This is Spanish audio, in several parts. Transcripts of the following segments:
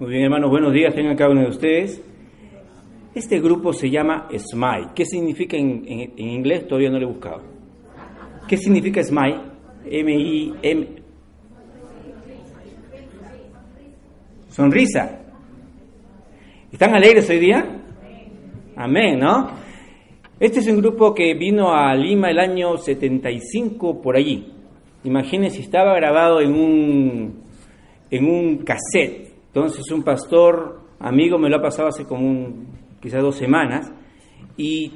Muy bien, hermanos, buenos días, tengan cada uno de ustedes. Este grupo se llama SMILE. ¿Qué significa en, en- inglés? Todavía no lo he buscado. ¿Qué significa SMILE? M-I-M. Sonrisa. ¿Están alegres hoy día? Amén, ¿no? Este es un grupo que vino a Lima el año 75 por allí. Imagínense, estaba grabado en un, en un cassette. Entonces un pastor amigo me lo ha pasado hace como un, quizás dos semanas y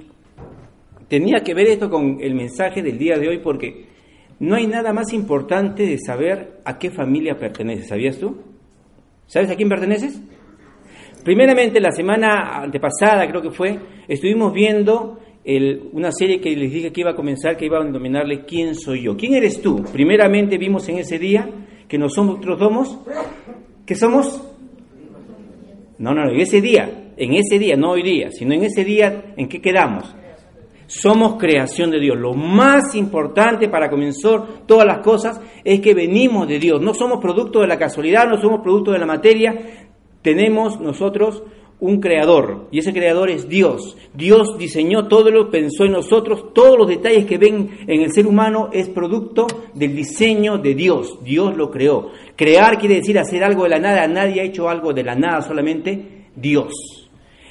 tenía que ver esto con el mensaje del día de hoy porque no hay nada más importante de saber a qué familia perteneces. ¿Sabías tú? ¿Sabes a quién perteneces? Primeramente, la semana antepasada, creo que fue, estuvimos viendo el- una serie que les dije que iba a comenzar, que iba a denominarle ¿Quién soy yo? ¿Quién eres tú? Primeramente vimos en ese día que nosotros somos, ¿qué somos? No, no, no, en ese día, en ese día, no hoy día, sino en ese día, ¿en qué quedamos? Somos creación de Dios. Lo más importante para comenzar todas las cosas es que venimos de Dios. No somos producto de la casualidad, no somos producto de la materia. Tenemos nosotros un creador y ese creador es Dios. Dios diseñó todo lo pensó en nosotros. Todos los detalles que ven en el ser humano es producto del diseño de Dios. Dios lo creó. Crear quiere decir hacer algo de la nada. Nadie ha hecho algo de la nada, solamente Dios.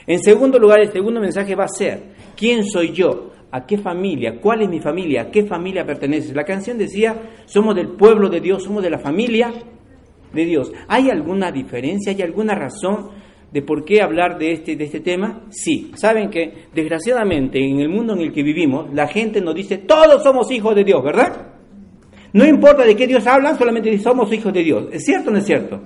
En segundo lugar, el segundo mensaje va a ser, ¿quién soy yo? ¿A qué familia? ¿Cuál es mi familia? ¿A qué familia perteneces? La canción decía, somos del pueblo de Dios, somos de la familia de Dios. ¿Hay alguna diferencia? ¿Hay alguna razón de por qué hablar de este, de este tema? Sí. Saben que, desgraciadamente, en el mundo en el que vivimos, la gente nos dice, todos somos hijos de Dios, ¿verdad? No importa de qué Dios hablan, solamente somos hijos de Dios. ¿Es cierto o no es cierto?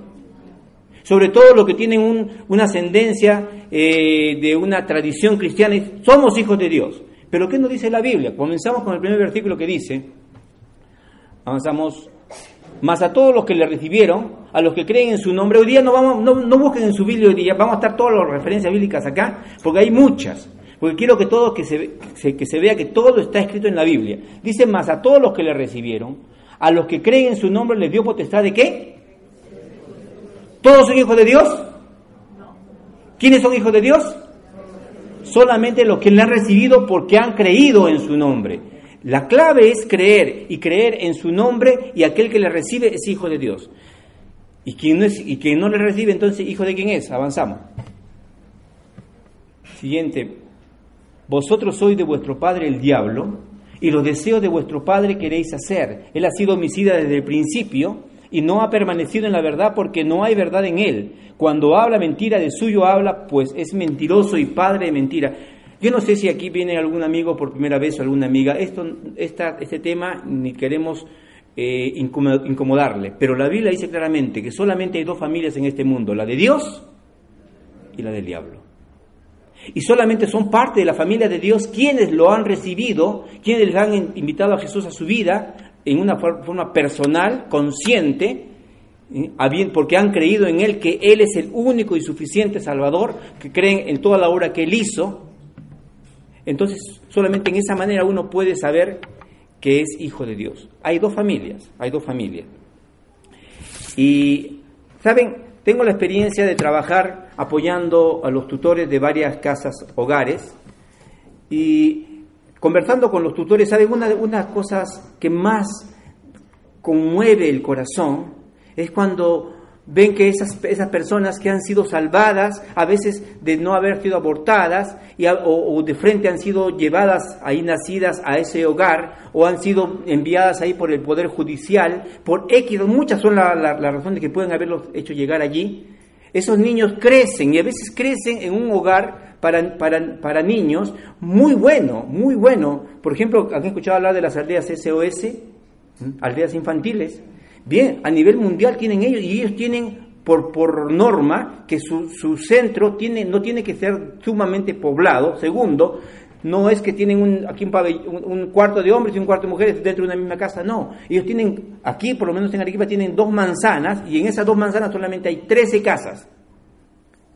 sobre todo los que tienen un- una ascendencia eh, de una tradición cristiana, somos hijos de Dios. Pero ¿qué nos dice la Biblia? Comenzamos con el primer versículo que dice, avanzamos, más a todos los que le recibieron, a los que creen en su nombre, hoy día no, vamos, no, busquen en su Biblia hoy día, vamos a estar todas las referencias bíblicas acá, porque hay muchas. Porque quiero que todo, que se, que se vea que todo está escrito en la Biblia. Dice, más a todos los que le recibieron, a los que creen en su nombre les dio potestad de qué? ¿Todos son hijos de Dios? ¿Quiénes son hijos de Dios? Solamente los que le han recibido porque han creído en su nombre. La clave es creer y creer en su nombre y aquel que le recibe es hijo de Dios. ¿Y quien no, es, y quien no le recibe entonces hijo de quién es? Avanzamos. Siguiente. Vosotros sois de vuestro padre el diablo y los deseos de vuestro padre queréis hacer. Él ha sido homicida desde el principio y no ha permanecido en la verdad porque no hay verdad en él. Cuando habla mentira, de suyo habla, pues es mentiroso y padre de mentira. Yo no sé si aquí viene algún amigo por primera vez o alguna amiga. Esto, esta, este tema ni queremos eh, incomo- incomodarle, pero la Biblia dice claramente que solamente hay dos familias en este mundo, la de Dios y la del diablo. Y solamente son parte de la familia de Dios quienes lo han recibido, quienes les han in- invitado a Jesús a su vida en una for- forma personal, consciente, porque han creído en Él que Él es el único y suficiente Salvador, que creen en toda la obra que Él hizo. Entonces, solamente en esa manera uno puede saber que es hijo de Dios. Hay dos familias, hay dos familias. Y, ¿saben? Tengo la experiencia de trabajar apoyando a los tutores de varias casas hogares y conversando con los tutores, ¿saben? Una de unas cosas que más conmueve el corazón es cuando ven que esas, esas personas que han sido salvadas, a veces de no haber sido abortadas, y o de frente han sido llevadas ahí nacidas a ese hogar, o han sido enviadas ahí por el Poder Judicial, por X, muchas son las la, la razones que pueden haberlos hecho llegar allí. Esos niños crecen y a veces crecen en un hogar para, para, para niños muy bueno, muy bueno. Por ejemplo, ¿han escuchado hablar de las aldeas SOS? ¿Mm? Aldeas infantiles. Bien, a nivel mundial tienen ellos y ellos tienen por, por norma que su, su centro tiene, no tiene que ser sumamente poblado. Segundo, no es que tienen un, aquí un, un, cuarto de hombres y un cuarto de mujeres dentro de una misma casa, no. Ellos tienen, aquí por lo menos en Arequipa, tienen dos manzanas y en esas dos manzanas solamente hay 13 casas.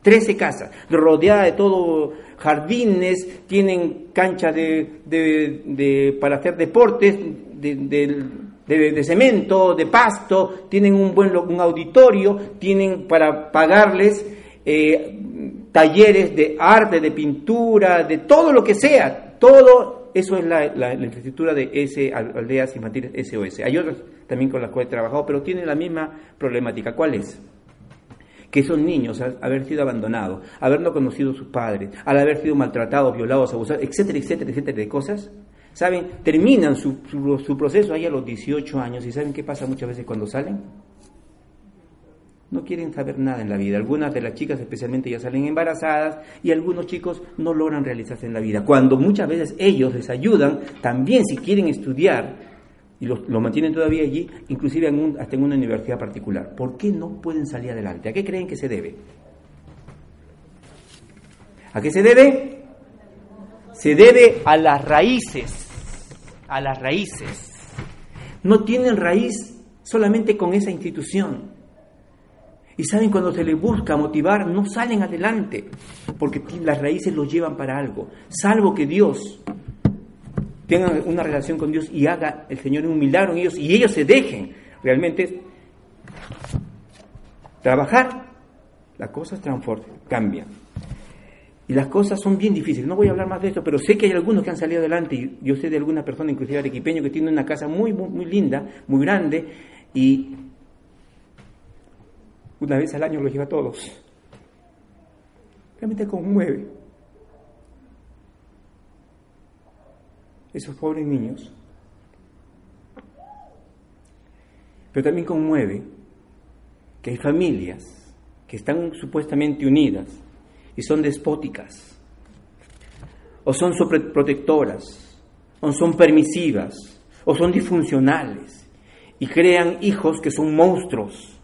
13 casas, rodeadas de todo jardines, tienen canchas de, de, para hacer deportes, de, cemento, de pasto, tienen un buen un auditorio, tienen para pagarles eh, talleres de arte, de pintura, de todo lo que sea, todo eso es la, infraestructura de S, Aldeas Infantiles SOS. Hay otras también con las cuales he trabajado, pero tienen la misma problemática. ¿Cuál es? Que esos niños, al haber sido abandonados, haber no conocido a sus padres, al haber sido maltratados, violados, abusados, etcétera, etcétera, etcétera, de cosas, ¿saben? Terminan su, su, proceso ahí a los 18 años y ¿saben qué pasa muchas veces cuando salen? no quieren saber nada en la vida. Algunas de las chicas especialmente ya salen embarazadas y algunos chicos no logran realizarse en la vida. Cuando muchas veces ellos les ayudan, también si quieren estudiar, y lo, mantienen todavía allí, inclusive hasta en una universidad particular. ¿Por qué no pueden salir adelante? ¿A qué creen que se debe? ¿A qué se debe? Se debe a las raíces, a las raíces. No tienen raíz solamente con esa institución y saben, cuando se les busca motivar, no salen adelante, porque las raíces los llevan para algo. Salvo que Dios tenga una relación con Dios y haga el Señor un milagro en ellos y ellos se dejen realmente trabajar, las cosas transforman, cambian. Y las cosas son bien difíciles. No voy a hablar más de esto, pero sé que hay algunos que han salido adelante. Y yo sé de alguna persona, inclusive arequipeño, que tiene una casa muy, muy, muy linda, muy grande, y una vez al año los lleva a todos. Realmente conmueve. Esos pobres niños. Pero también conmueve que hay familias que están supuestamente unidas y son despóticas, o son sobreprotectoras, o son permisivas, o son disfuncionales, y crean hijos que son monstruos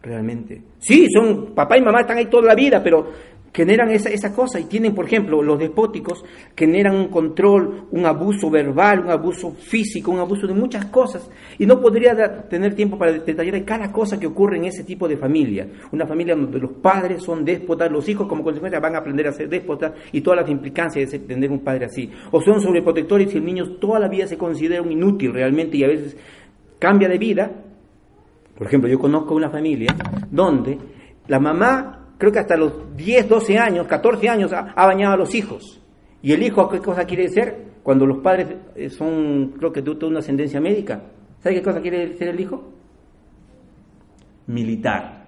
realmente. Sí, son papá y mamá están ahí toda la vida, pero generan esa, esa cosa y tienen, por ejemplo, los despóticos generan un control, un abuso verbal, un abuso físico, un abuso de muchas cosas. Y no podría tener tiempo para detallar cada cosa que ocurre en ese tipo de familia. Una familia donde los padres son déspotas, los hijos como consecuencia van a aprender a ser déspotas y todas las implicancias de tener un padre así. O son sobreprotectores y el niño toda la vida se considera un inútil realmente y a veces cambia de vida por ejemplo, yo conozco una familia donde la mamá, creo que hasta los 10, 12 años, 14 años, ha, bañado a los hijos. ¿Y el hijo qué cosa quiere ser? Cuando los padres eh, son, creo que de una ascendencia médica. ¿Sabe qué cosa quiere ser el hijo? Militar.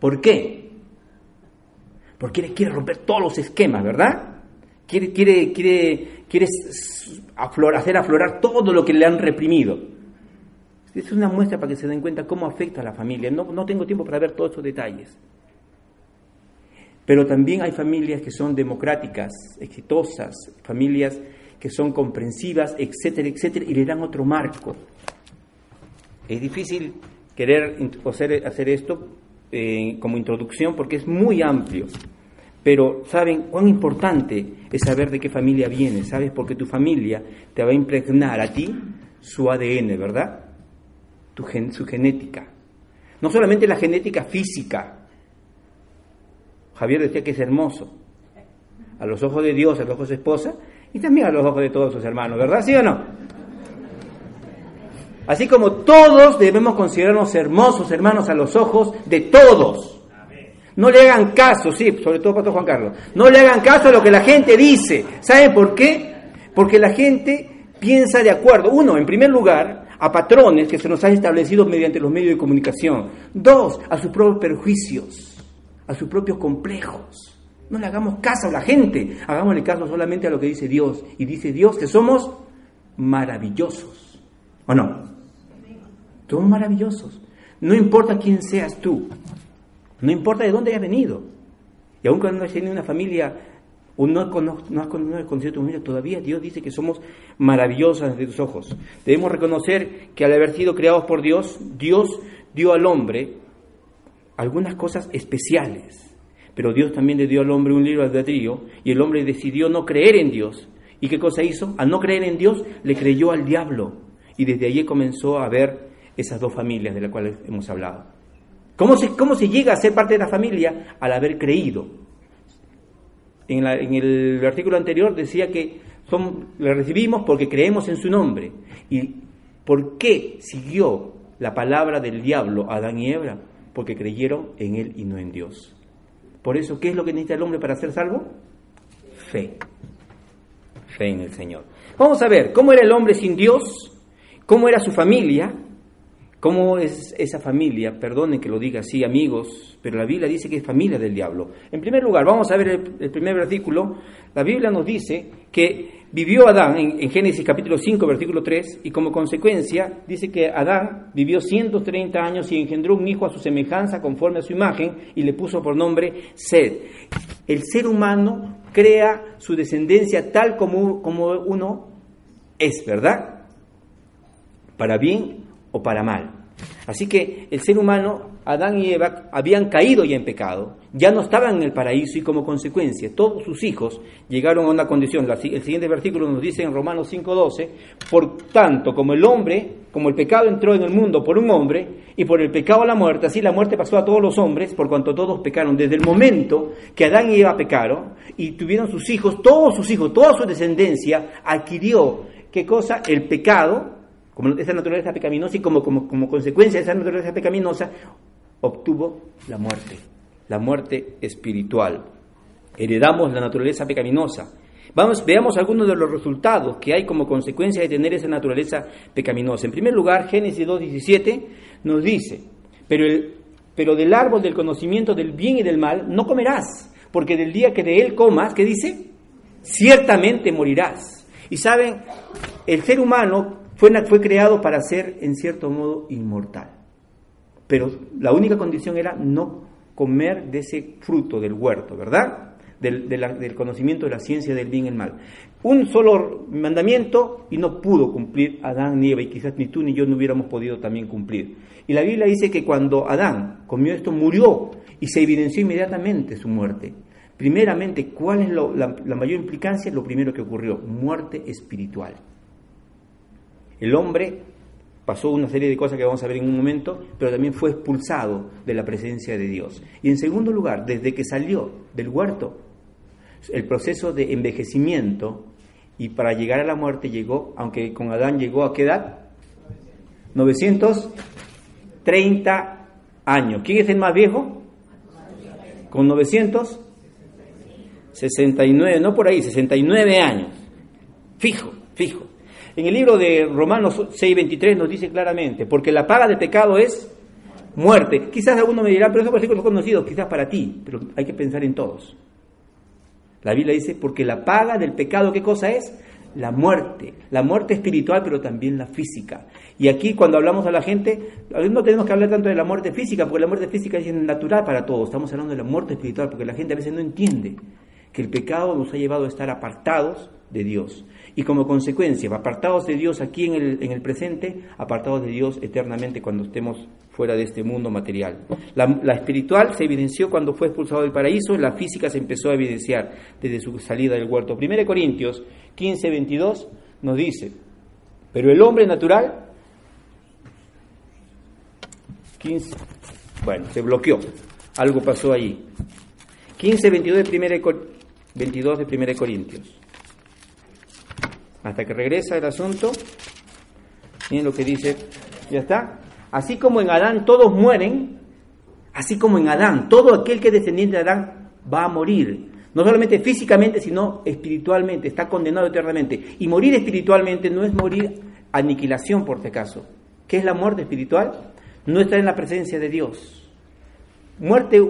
¿Por qué? Porque quiere, quiere romper todos los esquemas, ¿verdad? Quiere, quiere, quiere, quiere hacer aflorar todo lo que le han reprimido. Es una muestra para que se den cuenta cómo afecta a la familia. No, no tengo tiempo para ver todos esos detalles. Pero también hay familias que son democráticas, exitosas, familias que son comprensivas, etcétera, etcétera, y le dan otro marco. Es difícil querer hacer, hacer esto eh, como introducción porque es muy amplio. Pero saben cuán importante es saber de qué familia vienes, ¿sabes? Porque tu familia te va a impregnar a ti su ADN, ¿verdad? su genética. No solamente la genética física. Javier decía que es hermoso. A los ojos de Dios, a los ojos de esposa y también a los ojos de todos sus hermanos, ¿verdad? ¿Sí o no? Así como todos debemos considerarnos hermosos, hermanos, a los ojos de todos. No le hagan caso, sí, sobre todo para Juan Carlos. No le hagan caso a lo que la gente dice. ¿Saben por qué? Porque la gente piensa de acuerdo. Uno, en primer lugar, a patrones que se nos han establecido mediante los medios de comunicación. Dos, a sus propios perjuicios, a sus propios complejos. No le hagamos caso a la gente, hagámosle caso solamente a lo que dice Dios. Y dice Dios que somos maravillosos. ¿O no? Somos maravillosos. No importa quién seas tú, no importa de dónde hayas venido. Y aun cuando hayas tenido una familia o no, no has conocido tu familia, todavía Dios dice que somos maravillosos ante tus ojos. Debemos reconocer que al haber sido creados por Dios, Dios dio al hombre algunas cosas especiales. Pero Dios también le dio al hombre un libro albedrío y el hombre decidió no creer en Dios. ¿Y qué cosa hizo? Al no creer en Dios, le creyó al diablo. Y desde allí comenzó a ver esas dos familias de las cuales hemos hablado. ¿Cómo se, cómo se llega a ser parte de la familia? Al haber creído. En, el artículo anterior decía que son, le recibimos porque creemos en su nombre. ¿Y por qué siguió la palabra del diablo a Adán y? Porque creyeron en él y no en Dios. Por eso, ¿qué es lo que necesita el hombre para ser salvo? Fe. Fe en el Señor. Vamos a ver, ¿cómo era el hombre sin Dios? ¿Cómo era su familia? ¿Cómo es esa familia? Perdonen que lo diga así, amigos, pero la Biblia dice que es familia del diablo. En primer lugar, vamos a ver el, primer versículo. La Biblia nos dice que vivió Adán en, Génesis capítulo 5, versículo 3, y como consecuencia dice que Adán vivió 130 años y engendró un hijo a su semejanza conforme a su imagen y le puso por nombre Sed. El ser humano crea su descendencia tal como, como uno es, ¿verdad? Para bien o para mal. Así que el ser humano, Adán y Eva, habían caído ya en pecado, ya no estaban en el paraíso y como consecuencia todos sus hijos llegaron a una condición. El siguiente versículo nos dice en Romanos 5:12, por tanto como el hombre, como el pecado entró en el mundo por un hombre y por el pecado la muerte, así la muerte pasó a todos los hombres por cuanto todos pecaron. Desde el momento que Adán y Eva pecaron y tuvieron sus hijos, todos sus hijos, toda su descendencia adquirió, ¿qué cosa? El pecado como esa naturaleza pecaminosa y como, como, como consecuencia de esa naturaleza pecaminosa, obtuvo la muerte, la muerte espiritual. Heredamos la naturaleza pecaminosa. Vamos, veamos algunos de los resultados que hay como consecuencia de tener esa naturaleza pecaminosa. En primer lugar, Génesis 2.17 nos dice, pero, el, pero del árbol del conocimiento del bien y del mal no comerás, porque del día que de él comas, ¿qué dice? Ciertamente morirás. Y saben, el ser humano fue, creado para ser, en cierto modo, inmortal. Pero la única condición era no comer de ese fruto del huerto, ¿verdad? Del, conocimiento de la ciencia del bien y el mal. Un solo mandamiento y no pudo cumplir Adán ni Eva, y quizás ni tú ni yo no hubiéramos podido también cumplir. Y la Biblia dice que cuando Adán comió esto murió y se evidenció inmediatamente su muerte. Primeramente, ¿cuál es la mayor implicancia? Lo primero que ocurrió, muerte espiritual. El hombre pasó una serie de cosas que vamos a ver en un momento, pero también fue expulsado de la presencia de Dios. Y en segundo lugar, desde que salió del huerto, el proceso de envejecimiento y para llegar a la muerte llegó, aunque con Adán llegó a qué edad? 930 años. ¿Quién es el más viejo? Con 969, no por ahí, 69 años. Fijo, fijo. En el libro de Romanos 6:23 nos dice claramente, porque la paga del pecado es muerte. Quizás alguno me dirá, pero esos versículos conocidos, quizás para ti, pero hay que pensar en todos. La Biblia dice, porque la paga del pecado, ¿qué cosa es? La muerte, la muerte espiritual, pero también la física. Y aquí cuando hablamos a la gente, no tenemos que hablar tanto de la muerte física, porque la muerte física es natural para todos. Estamos hablando de la muerte espiritual, porque la gente a veces no entiende que el pecado nos ha llevado a estar apartados de Dios. Y como consecuencia, apartados de Dios aquí en el, en el presente, apartados de Dios eternamente cuando estemos fuera de este mundo material. La, espiritual se evidenció cuando fue expulsado del paraíso, la física se empezó a evidenciar desde su salida del huerto. 1 Corintios 15, 22 nos dice, pero el hombre natural, 15, bueno, se bloqueó, algo pasó allí. 15, 22 de 1 22 de 1 Corintios hasta que regresa el asunto. Miren lo que dice, ya está. Así como en Adán todos mueren, así como en Adán, todo aquel que es descendiente de Adán va a morir. No solamente físicamente, sino espiritualmente, está condenado eternamente. Y morir espiritualmente no es morir aniquilación, por si acaso. ¿Qué es la muerte espiritual? No estar en la presencia de Dios. Muerte,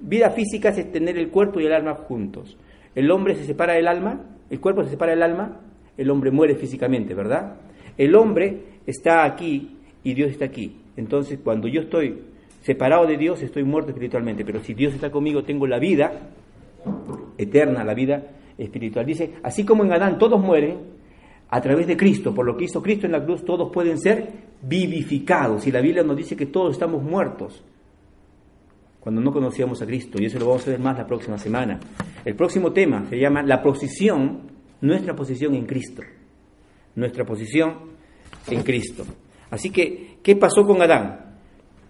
vida física es tener el cuerpo y el alma juntos. El hombre se separa del alma, el cuerpo se separa del alma el hombre muere físicamente, ¿verdad? El hombre está aquí y Dios está aquí. Entonces, cuando yo estoy separado de Dios, estoy muerto espiritualmente. Pero si Dios está conmigo, tengo la vida eterna, la vida espiritual. Dice, así como en Adán todos mueren, a través de Cristo, por lo que hizo Cristo en la cruz, todos pueden ser vivificados. Y la Biblia nos dice que todos estamos muertos. cuando no conocíamos a Cristo, y eso lo vamos a ver más la próxima semana. El próximo tema se llama la posición, nuestra posición en Cristo. Nuestra posición en Cristo. Así que, ¿qué pasó con Adán?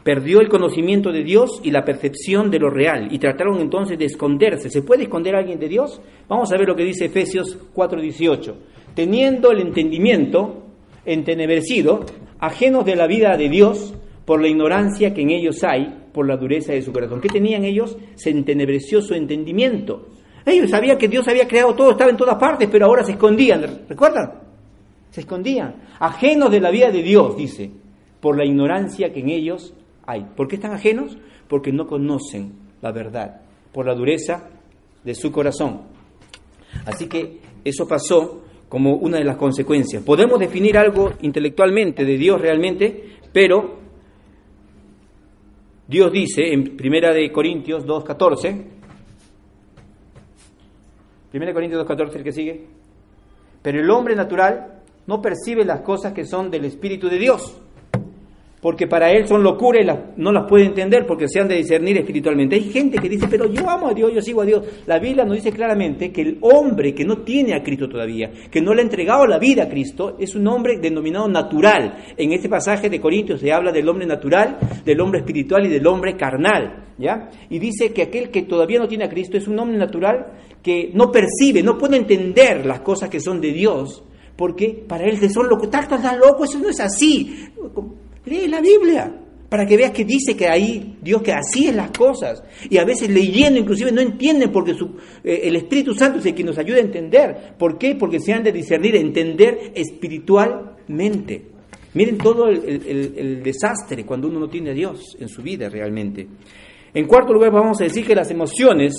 Perdió el conocimiento de Dios y la percepción de lo real y trataron entonces de esconderse. ¿Se puede esconder a alguien de Dios? Vamos a ver lo que dice Efesios 4:18. Teniendo el entendimiento entenebrecido, ajenos de la vida de Dios por la ignorancia que en ellos hay, por la dureza de su corazón. ¿Qué tenían ellos? Se entenebreció su entendimiento. Ellos sabían que Dios había creado todo, estaba en todas partes, pero ahora se escondían. ¿Recuerdan? Se escondían. Ajenos de la vida de Dios, dice, por la ignorancia que en ellos hay. ¿Por qué están ajenos? Porque no conocen la verdad, por la dureza de su corazón. Así que eso pasó como una de las consecuencias. Podemos definir algo intelectualmente de Dios realmente, pero Dios dice en Primera de Corintios 2.14, Primera de Corintios 2.14, el que sigue, pero el hombre natural no percibe las cosas que son del Espíritu de Dios porque para él son locura y no las puede entender porque se han de discernir espiritualmente. Hay gente que dice, pero yo amo a Dios, yo sigo a Dios. La Biblia nos dice claramente que el hombre que no tiene a Cristo todavía, que no le ha entregado la vida a Cristo, es un hombre denominado natural. En este pasaje de Corintios se habla del hombre natural, del hombre espiritual y del hombre carnal. ¿ya? Y dice que aquel que todavía no tiene a Cristo es un hombre natural que no percibe, no puede entender las cosas que son de Dios, porque para él son locos, tan loco, eso no es así. Lee la Biblia para que veas que dice que ahí Dios que así es las cosas. Y a veces leyendo inclusive no entienden porque eh, el Espíritu Santo es el que nos ayuda a entender. ¿Por qué? Porque se han de discernir, entender espiritualmente. Miren todo el, desastre cuando uno no tiene a Dios en su vida realmente. En cuarto lugar vamos a decir que las emociones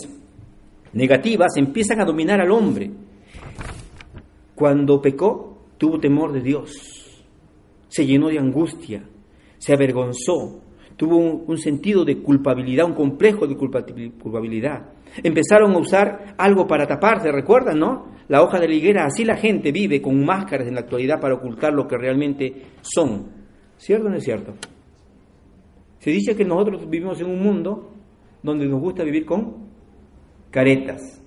negativas empiezan a dominar al hombre. Cuando pecó, tuvo temor de Dios, se llenó de angustia, se avergonzó, tuvo un, sentido de culpabilidad, un complejo de culpabilidad. Empezaron a usar algo para taparse, ¿recuerdan, no? La hoja de la higuera, así la gente vive con máscaras en la actualidad para ocultar lo que realmente son. ¿Cierto o no es cierto? Se dice que nosotros vivimos en un mundo donde nos gusta vivir con caretas.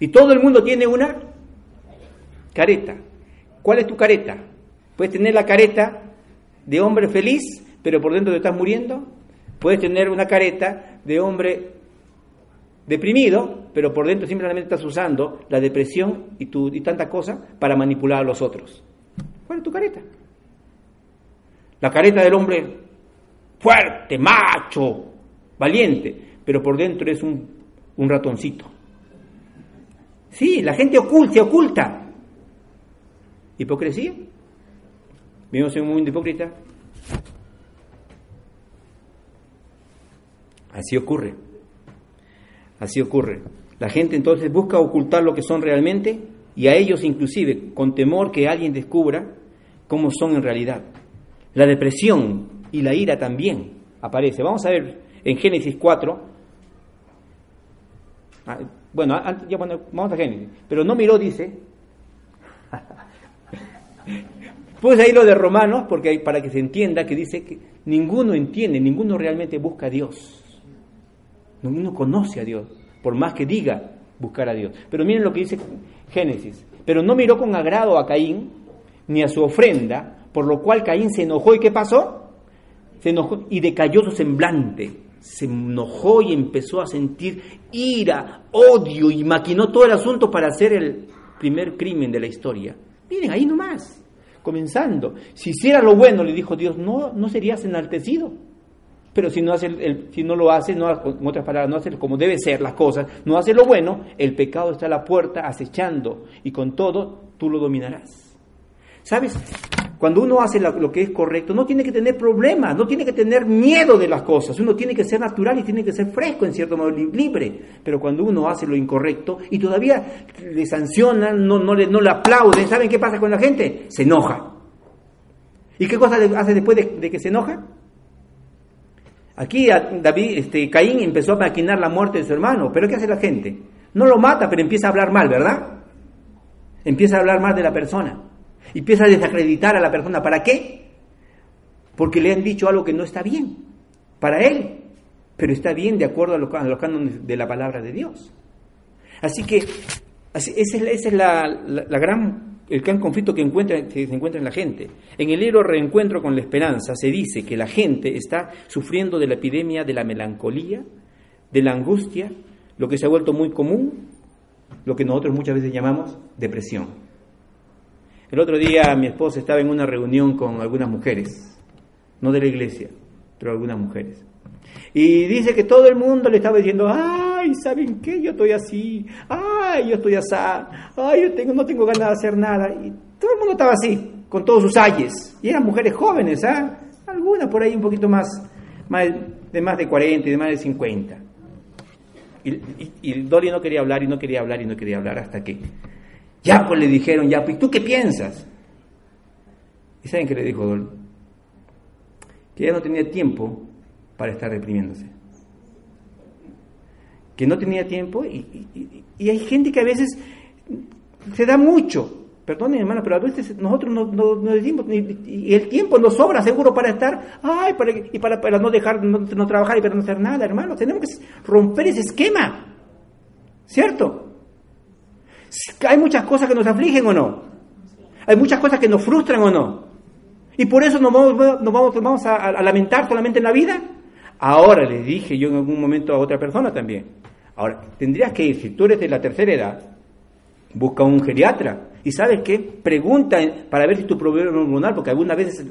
Y todo el mundo tiene una careta. ¿Cuál es tu careta? Puedes tener la careta de hombre feliz, pero por dentro te estás muriendo. Puedes tener una careta de hombre deprimido, pero por dentro simplemente estás usando la depresión y, tu, y tanta cosa para manipular a los otros. ¿Cuál es tu careta? La careta del hombre fuerte, macho, valiente, pero por dentro es un, un ratoncito. Sí, la gente oculta, se oculta. ¿Hipocresía? ¿Vivimos en un mundo hipócrita? Así ocurre. Así ocurre. La gente entonces busca ocultar lo que son realmente y a ellos inclusive con temor que alguien descubra cómo son en realidad. La depresión y la ira también aparece. Vamos a ver en Génesis 4. Ah, bueno, ya vamos a Génesis. Pero no miró, dice. Pues ahí lo de Romanos, porque hay, para que se entienda que dice que ninguno entiende, ninguno realmente busca a Dios. Ninguno conoce a Dios, por más que diga buscar a Dios. Pero miren lo que dice Génesis. Pero no miró con agrado a Caín ni a su ofrenda, por lo cual Caín se enojó. ¿Y qué pasó? Se enojó y decayó su semblante. Se enojó y empezó a sentir ira, odio y maquinó todo el asunto para hacer el primer crimen de la historia. Miren, ahí nomás comenzando. Si hiciera lo bueno, le dijo Dios, no, no serías enaltecido. Pero si no, hace el, si no lo hace, no, en otras palabras, no hace como debe ser las cosas, no hace lo bueno, el pecado está a la puerta acechando y con todo tú lo dominarás. ¿Sabes? Cuando uno hace lo que es correcto, no tiene que tener problemas, no tiene que tener miedo de las cosas, uno tiene que ser natural y tiene que ser fresco, en cierto modo, libre. Pero cuando uno hace lo incorrecto y todavía le sancionan, no, no, le, no le aplauden, ¿saben qué pasa con la gente? Se enoja. ¿Y qué cosa hace después de, que se enoja? Aquí David, este, Caín empezó a maquinar la muerte de su hermano, pero ¿qué hace la gente? No lo mata, pero empieza a hablar mal, ¿verdad? Empieza a hablar mal de la persona. Empieza a desacreditar a la persona. ¿Para qué? Porque le han dicho algo que no está bien. para él, pero está bien de acuerdo a los, a cánones de la palabra de Dios. Así que ese es, la, gran, el gran conflicto que, encuentra, se encuentra en la gente. En el libro Reencuentro con la Esperanza se dice que la gente está sufriendo de la epidemia de la melancolía, de la angustia, lo que se ha vuelto muy común, lo que nosotros muchas veces llamamos depresión. El otro día mi esposa estaba en una reunión con algunas mujeres, no de la iglesia, pero algunas mujeres. Y dice que todo el mundo le estaba diciendo, ay, ¿saben qué? Yo estoy así, ay, yo estoy así, ay, yo tengo, no tengo ganas de hacer nada. Y todo el mundo estaba así, con todos sus ayes. Y eran mujeres jóvenes, ¿ah? Algunas por ahí un poquito más, de más de 40 y de más de 50. Y, y, Dolly no quería hablar y no quería hablar y no quería hablar hasta que ya pues le dijeron, ya pues, ¿tú qué piensas? ¿Y saben qué le dijo Dolly? Que ella no tenía tiempo para estar reprimiéndose. Que no tenía tiempo y, hay gente que a veces se da mucho. Perdón, hermana, pero a veces nosotros no, no, decimos, y el tiempo nos sobra seguro para estar, ay, para, y para, para no dejar, no, no, trabajar y para no hacer nada, hermano. Tenemos que romper ese esquema, ¿cierto? Hay muchas cosas que nos afligen o no. Hay muchas cosas que nos frustran o no. Y por eso nos vamos, nos vamos, vamos a, a lamentar solamente en la vida. Ahora le dije yo en algún momento a otra persona también. Ahora, tendrías que ir, si tú eres de la tercera edad, busca un geriatra. ¿Y sabes qué? Pregunta para ver si tu problema hormonal, porque algunas veces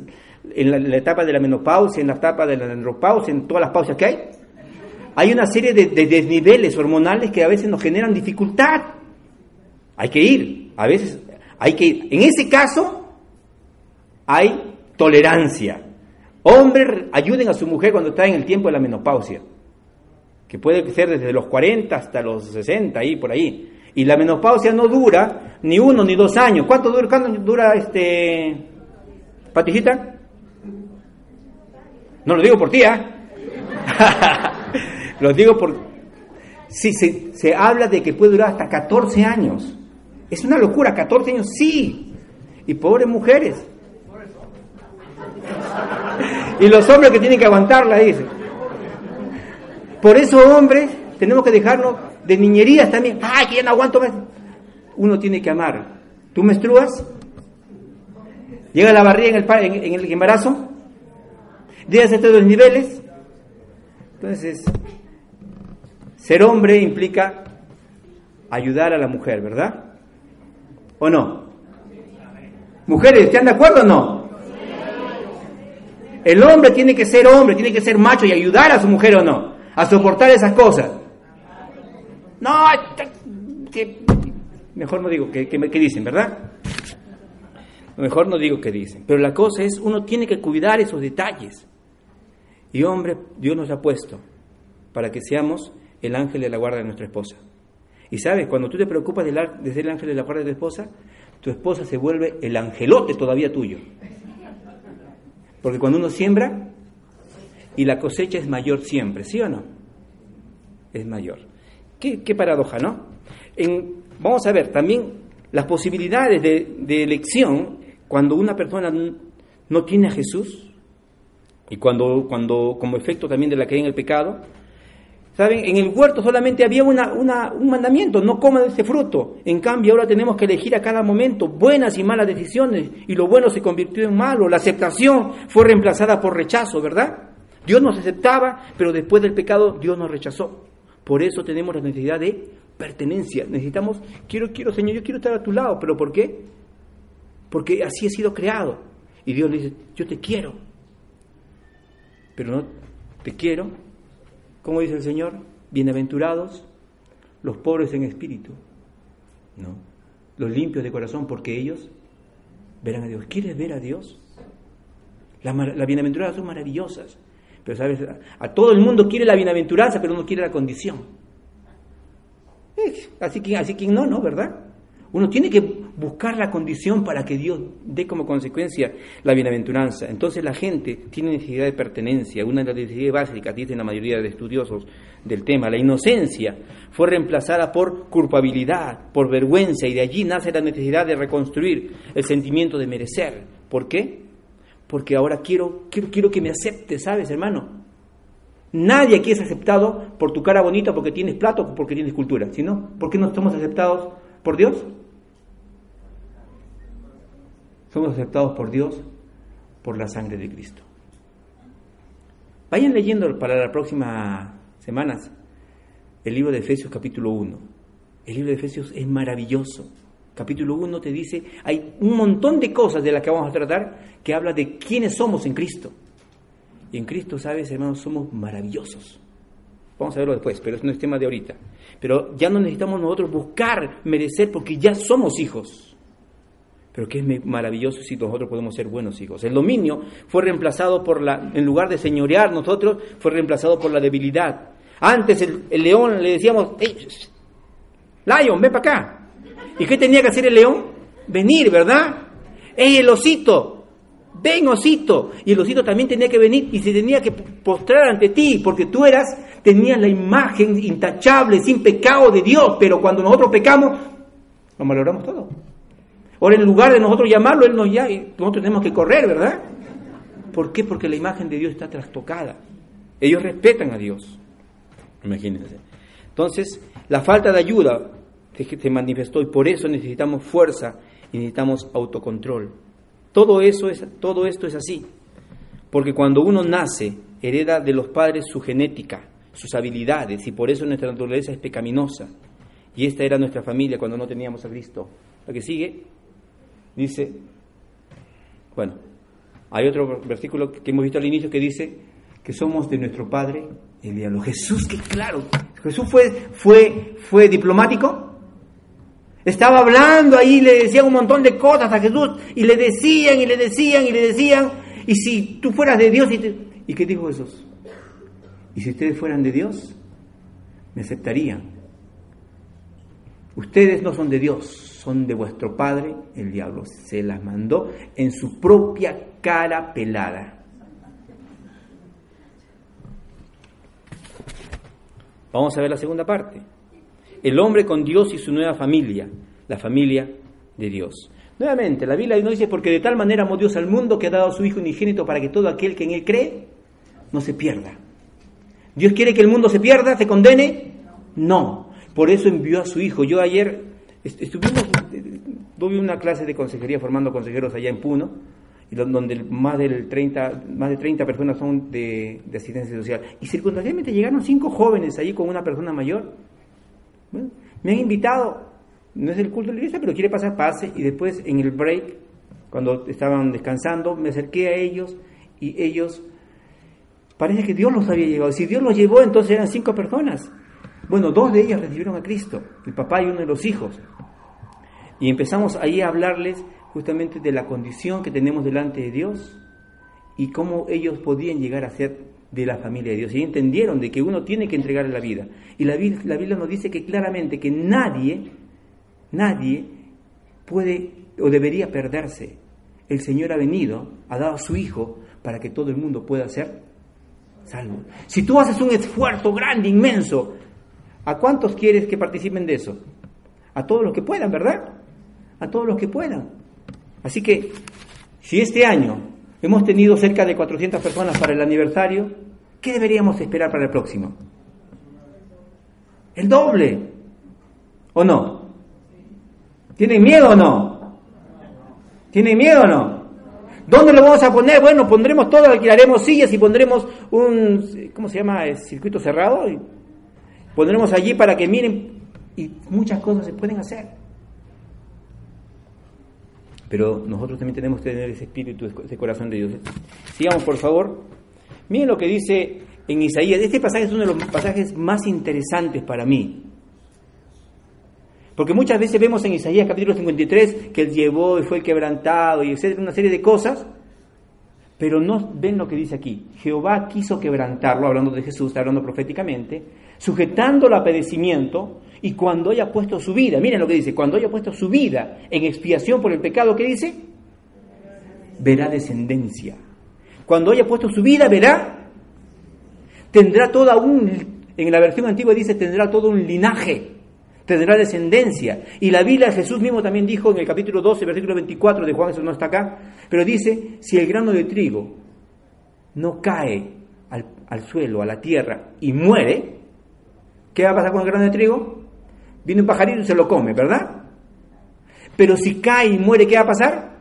en la, etapa de la menopausia, en la etapa de la andropausia, en todas las pausas que hay, hay una serie de, de desniveles hormonales que a veces nos generan dificultad. Hay que ir, a veces hay que ir. En ese caso, hay tolerancia. Hombres ayuden a su mujer cuando está en el tiempo de la menopausia, que puede ser desde los 40 hasta los 60, ahí por ahí. Y la menopausia no dura ni uno ni dos años. ¿Cuánto dura, cuánto dura este patijita? No lo digo por ti, ¿eh? lo digo por... Sí, se, se habla de que puede durar hasta 14 años. Es una locura, 14 años, sí. Y pobres mujeres, y los hombres que tienen que aguantarla, dice. Por eso, hombres, tenemos que dejarnos de niñerías también. ¡Ay, ya no aguanto más! Uno tiene que amar. ¿Tú menstruas? ¿Llega la barriga en el, en, el embarazo? ¿Días de todos los niveles? Entonces, ser hombre implica ayudar a la mujer, ¿verdad? ¿O no? Mujeres, ¿están de acuerdo o no? El hombre tiene que ser hombre, tiene que ser macho y ayudar a su mujer o no, a soportar esas cosas. No, mejor no digo qué dicen, ¿verdad? Mejor no digo qué dicen. Pero la cosa es, uno tiene que cuidar esos detalles. Y hombre, Dios nos ha puesto para que seamos el ángel de la guarda de nuestra esposa. Y sabes, cuando tú te preocupas de ser el ángel de la guarda de tu esposa, tu esposa se vuelve el angelote todavía tuyo. Porque cuando uno siembra y la cosecha es mayor siempre, ¿sí o no? Es mayor. Qué, paradoja, ¿no? vamos a ver también las posibilidades de, elección cuando una persona no tiene a Jesús y cuando, cuando como efecto también de la caída en el pecado, ¿Saben? En el huerto solamente había una, un mandamiento, no coman ese fruto. En cambio, ahora tenemos que elegir a cada momento buenas y malas decisiones. Y lo bueno se convirtió en malo. La aceptación fue reemplazada por rechazo, ¿verdad? Dios nos aceptaba, pero después del pecado Dios nos rechazó. Por eso tenemos la necesidad de pertenencia. Necesitamos, quiero, quiero, Señor, yo quiero estar a tu lado. ¿Pero por qué? Porque así he sido creado. Y Dios le dice, yo te quiero. Pero no te quiero ¿Cómo dice el Señor? Bienaventurados los pobres en espíritu, ¿no? Los limpios de corazón, porque ellos verán a Dios. ¿Quieres ver a Dios? Las, bienaventuradas son maravillosas, pero sabes, a, todo el mundo quiere la bienaventuranza, pero no quiere la condición. así que, así que no, ¿no? ¿Verdad? Uno tiene que buscar la condición para que Dios dé como consecuencia la bienaventuranza. Entonces la gente tiene necesidad de pertenencia, una de las necesidades básicas, dicen la mayoría de estudiosos del tema. La inocencia fue reemplazada por culpabilidad, por vergüenza, y de allí nace la necesidad de reconstruir el sentimiento de merecer. ¿Por qué? Porque ahora quiero, quiero, quiero que me acepte, ¿sabes, hermano? Nadie aquí es aceptado por tu cara bonita porque tienes plato porque tienes cultura. sino ¿por qué no somos aceptados por Dios? Somos aceptados por Dios por la sangre de Cristo. Vayan leyendo para las próximas semanas el libro de Efesios capítulo 1. El libro de Efesios es maravilloso. Capítulo 1 te dice, hay un montón de cosas de las que vamos a tratar que habla de quiénes somos en Cristo. Y en Cristo, sabes, hermanos, somos maravillosos. Vamos a verlo después, pero no es tema de ahorita. Pero ya no necesitamos nosotros buscar merecer porque ya somos hijos. Pero qué es maravilloso si nosotros podemos ser buenos hijos. El dominio fue reemplazado por la, en lugar de señorear nosotros, fue reemplazado por la debilidad. Antes el, león le decíamos, hey, Lion, ven para acá. ¿Y qué tenía que hacer el león? Venir, ¿verdad? ¡Ey, el osito! ¡Ven, osito! Y el osito también tenía que venir y se tenía que postrar ante ti, porque tú eras, tenías la imagen intachable, sin pecado de Dios, pero cuando nosotros pecamos, lo malogramos todo. Ahora, en lugar de nosotros llamarlo, Él nos llama y nosotros tenemos que correr, ¿verdad? ¿Por qué? Porque la imagen de Dios está trastocada. Ellos respetan a Dios. Imagínense. Entonces, la falta de ayuda se manifestó y por eso necesitamos fuerza y necesitamos autocontrol. Todo, eso es, todo esto es así, porque cuando uno nace, hereda de los padres su genética, sus habilidades, y por eso nuestra naturaleza es pecaminosa. Y esta era nuestra familia cuando no teníamos a Cristo. La que sigue dice, bueno, hay otro versículo que hemos visto al inicio que dice que somos de nuestro Padre el diablo. Jesús, que claro, Jesús fue, fue, fue diplomático, estaba hablando ahí, le decían un montón de cosas a Jesús y le decían y le decían y le decían, y si tú fueras de Dios, y, ¿y qué dijo Jesús? Y si ustedes fueran de Dios, me aceptarían. Ustedes no son de Dios, son de vuestro Padre, el diablo. Se las mandó en su propia cara pelada. Vamos a ver la segunda parte el hombre con Dios y su nueva familia, la familia de Dios. Nuevamente, la Biblia no dice, porque de tal manera amó Dios al mundo que ha dado a su Hijo unigénito para que todo aquel que en Él cree no se pierda. ¿Dios quiere que el mundo se pierda, se condene? No. Por eso envió a su Hijo. Yo ayer estuvimos, tuve una clase de consejería formando consejeros allá en Puno, donde más, del 30, más de 30 personas son de, de asistencia social. Y circunstancialmente llegaron cinco jóvenes allí con una persona mayor me han invitado, no es el culto de la iglesia, pero quiere pasar pase y después en el break, cuando estaban descansando, me acerqué a ellos y ellos, parece que Dios los había llevado. Si Dios los llevó, entonces eran cinco personas. Bueno, dos de ellas recibieron a Cristo, el papá y uno de los hijos. Y empezamos ahí a hablarles justamente de la condición que tenemos delante de Dios y cómo ellos podían llegar a ser de la familia de Dios y entendieron de que uno tiene que entregarle la vida. Y la, la Biblia nos dice que claramente que nadie, nadie puede o debería perderse. El Señor ha venido, ha dado a su Hijo para que todo el mundo pueda ser salvo. Si tú haces un esfuerzo grande, inmenso, ¿a cuántos quieres que participen de eso? A todos los que puedan, ¿verdad? A todos los que puedan. Así que, si este año Hemos tenido cerca de 400 personas para el aniversario. ¿Qué deberíamos esperar para el próximo? El doble. ¿O no? ¿Tienen miedo o no? ¿Tienen miedo o no? ¿Dónde lo vamos a poner? Bueno, pondremos todo, alquilaremos sillas y pondremos un, ¿cómo se llama? El circuito cerrado. Y pondremos allí para que miren. Y muchas cosas se pueden hacer. Pero nosotros también tenemos que tener ese espíritu, ese corazón de Dios. Sigamos, por favor. Miren lo que dice en Isaías. Este pasaje es uno de los pasajes más interesantes para mí. Porque muchas veces vemos en Isaías capítulo 53 que él llevó y fue el quebrantado y etcétera, una serie de cosas, pero no ven lo que dice aquí. Jehová quiso quebrantarlo, hablando de Jesús, está hablando proféticamente, sujetándolo a padecimiento, y cuando haya puesto su vida, miren lo que dice, cuando haya puesto su vida en expiación por el pecado, ¿qué dice? Verá descendencia. Cuando haya puesto su vida, verá, tendrá toda un, en la versión antigua dice, tendrá todo un linaje, tendrá descendencia. Y la Biblia, Jesús mismo también dijo en el capítulo 12, versículo 24 de Juan, eso no está acá, pero dice, si el grano de trigo no cae al, al suelo, a la tierra, y muere, ¿qué va a pasar con el grano de trigo? Viene un pajarito y se lo come, ¿verdad? Pero si cae y muere, ¿qué va a pasar?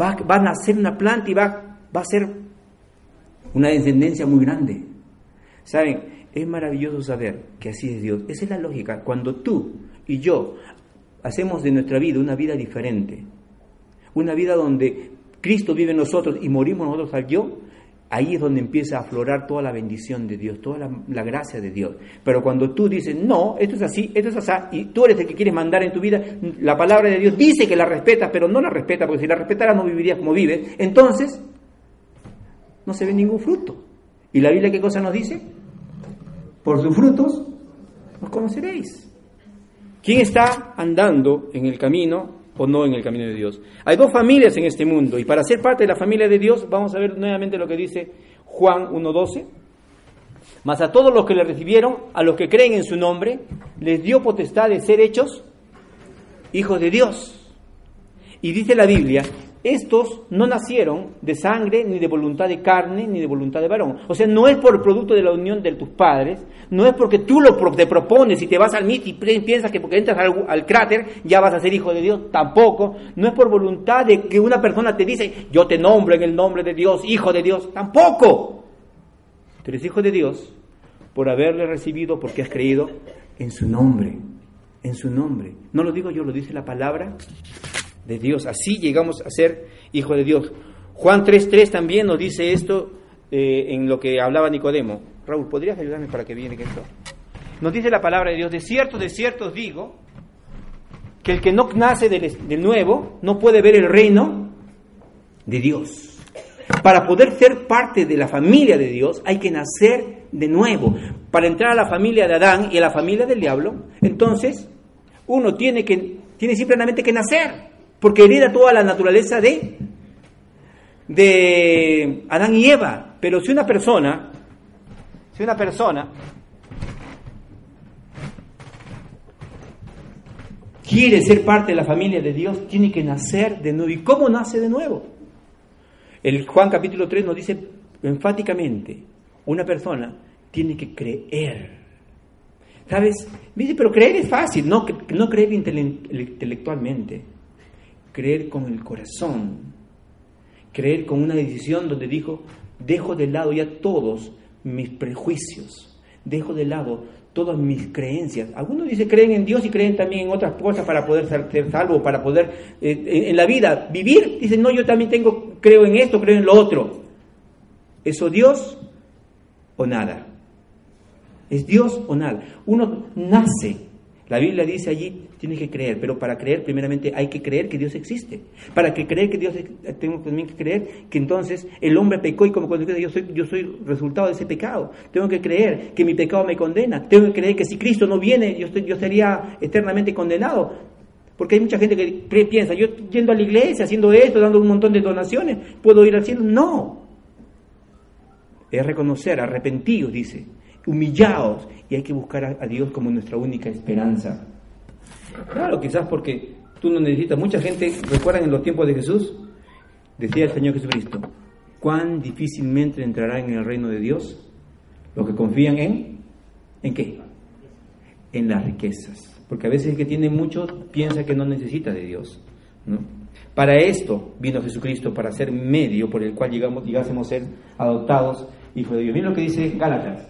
Va, va a nacer una planta y va, va a ser una descendencia muy grande. ¿Saben? Es maravilloso saber que así es Dios. Esa es la lógica. Cuando tú y yo hacemos de nuestra vida una vida diferente, una vida donde Cristo vive en nosotros y morimos nosotros al yo, ahí es donde empieza a aflorar toda la bendición de Dios, toda la, gracia de Dios. Pero cuando tú dices, no, esto es así, esto es así, y tú eres el que quieres mandar en tu vida, la palabra de Dios dice que la respetas, pero no la respeta, porque si la respetaras no vivirías como vives, entonces no se ve ningún fruto. ¿Y la Biblia qué cosa nos dice? Por sus frutos los conoceréis. ¿Quién está andando en el camino o no en el camino de Dios? Hay dos familias en este mundo y para ser parte de la familia de Dios vamos a ver nuevamente lo que dice Juan 1.12. Mas a todos los que le recibieron, a los que creen en su nombre, les dio potestad de ser hechos hijos de Dios. Y dice la Biblia estos no nacieron de sangre, ni de voluntad de carne, ni de voluntad de varón. O sea, no es por producto de la unión de tus padres, no es porque tú lo te propones y te vas al MIT y piensas que porque entras al, cráter ya vas a ser hijo de Dios, tampoco. No es por voluntad de que una persona te dice, yo te nombro en el nombre de Dios, hijo de Dios, tampoco. Tú eres hijo de Dios por haberle recibido, porque has creído en su nombre, en su nombre. No lo digo yo, lo dice la palabra de Dios. Así llegamos a ser hijo de Dios. Juan 3.3 también nos dice esto eh, en lo que hablaba Nicodemo. Raúl, ¿podrías ayudarme para que viene esto? Nos dice la palabra de Dios, de cierto, de cierto os digo, que el que no nace de, de nuevo no puede ver el reino de Dios. Para poder ser parte de la familia de Dios hay que nacer de nuevo. Para entrar a la familia de Adán y a la familia del diablo, entonces uno tiene que tiene simplemente que nacer porque hereda toda la naturaleza de, de Adán y Eva. Pero si una persona, si una persona quiere ser parte de la familia de Dios, tiene que nacer de nuevo. ¿Y cómo nace de nuevo? El Juan capítulo 3 nos dice enfáticamente, una persona tiene que creer. ¿Sabes? Dice, pero creer es fácil, no, no creer intelectualmente creer con el corazón, creer con una decisión donde dijo, dejo de lado ya todos mis prejuicios, dejo de lado todas mis creencias. Algunos dicen creen en Dios y creen también en otras cosas para poder ser salvo, para poder eh, en la vida vivir. Dicen, no, yo también tengo, creo en esto, creo en lo otro. ¿Eso Dios o nada? ¿Es Dios o nada? Uno nace la Biblia dice allí, tienes que creer, pero para creer primeramente hay que creer que Dios existe. Para que creer que Dios tengo también que creer que entonces el hombre pecó y como consecuencia yo soy, yo soy resultado de ese pecado. Tengo que creer que mi pecado me condena. Tengo que creer que si Cristo no viene, yo, sería eternamente condenado. Porque hay mucha gente que piensa, yo yendo a la iglesia, haciendo esto, dando un montón de donaciones, ¿puedo ir al cielo? No. Es reconocer, arrepentidos, dice, humillados y hay que buscar a, Dios como nuestra única esperanza. Claro, quizás porque tú no necesitas. Mucha gente, recuerdan en los tiempos de Jesús, decía el Señor Jesucristo, cuán difícilmente entrará en el reino de Dios los que confían en, ¿en qué? En las riquezas. Porque a veces el que tiene mucho piensa que no necesita de Dios. ¿no? Para esto vino Jesucristo, para ser medio por el cual llegamos, llegásemos a ser adoptados hijos de Dios. Miren lo que dice Gálatas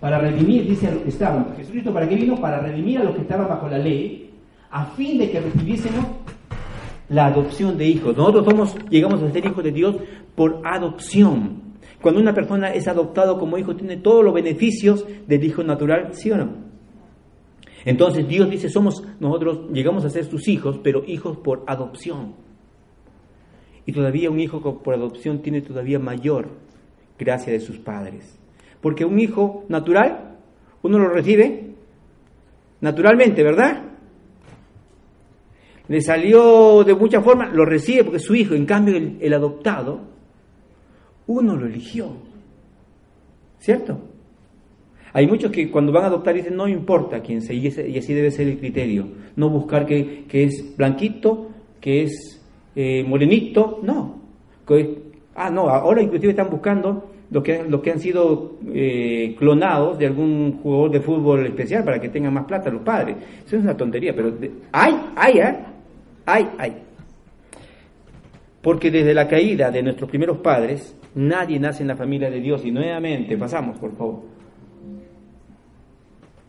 para redimir, dice a los que estaban. Jesucristo, ¿para qué vino? Para redimir a los que estaban bajo la ley, a fin de que recibiésemos la adopción de hijos. Nosotros somos, llegamos a ser hijos de Dios por adopción. Cuando una persona es adoptado como hijo, tiene todos los beneficios del hijo natural, ¿sí o no? Entonces Dios dice, somos, nosotros llegamos a ser sus hijos, pero hijos por adopción. Y todavía un hijo por adopción tiene todavía mayor gracia de sus padres. Porque un hijo natural, uno lo recibe naturalmente, ¿verdad? Le salió de muchas formas, lo recibe porque es su hijo. En cambio, el, adoptado, uno lo eligió. ¿Cierto? Hay muchos que cuando van a adoptar dicen, no importa quién sea, y, así debe ser el criterio. No buscar que, es blanquito, que es eh, morenito, no. Ah, no, ahora inclusive están buscando los que, los que han sido eh, clonados de algún jugador de fútbol especial para que tengan más plata los padres. Eso es una tontería, pero hay, hay, ¿eh? hay, hay. Porque desde la caída de nuestros primeros padres, nadie nace en la familia de Dios. Y nuevamente, pasamos, por favor.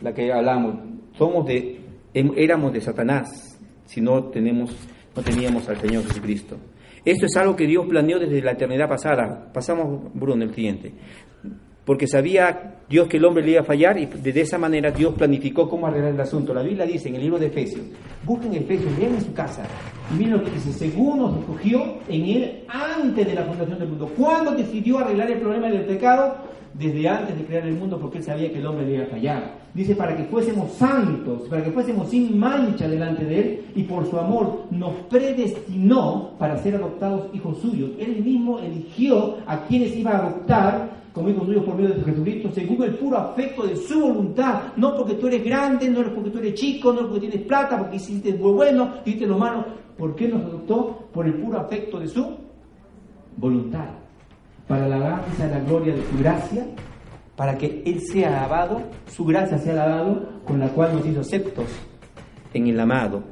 La que hablamos, somos de, em, éramos de Satanás si no, tenemos, no teníamos al Señor Jesucristo. Esto es algo que Dios planeó desde la eternidad pasada. Pasamos, Bruno, el siguiente. Porque sabía Dios que el hombre le iba a fallar y de esa manera Dios planificó cómo arreglar el asunto. La Biblia dice en el libro de Efesios, busquen Efesios, lean en su casa y miren lo que dice, según nos escogió en él antes de la fundación del mundo. ¿Cuándo decidió arreglar el problema del pecado? Desde antes de crear el mundo porque él sabía que el hombre le iba a fallar. Dice, para que fuésemos santos, para que fuésemos sin mancha delante de Él, y por su amor nos predestinó para ser adoptados hijos suyos. Él mismo eligió a quienes iba a adoptar como hijos suyos por medio de Jesucristo, según el puro afecto de su voluntad, no porque tú eres grande, no porque tú eres chico, no porque tienes plata, porque hiciste muy bueno, hiciste lo malo. ¿Por qué nos adoptó? Por el puro afecto de su voluntad. Para la alabanza de la gloria de su gracia, para que Él sea alabado, su gracia sea alabado, con la cual nos hizo aceptos en el amado.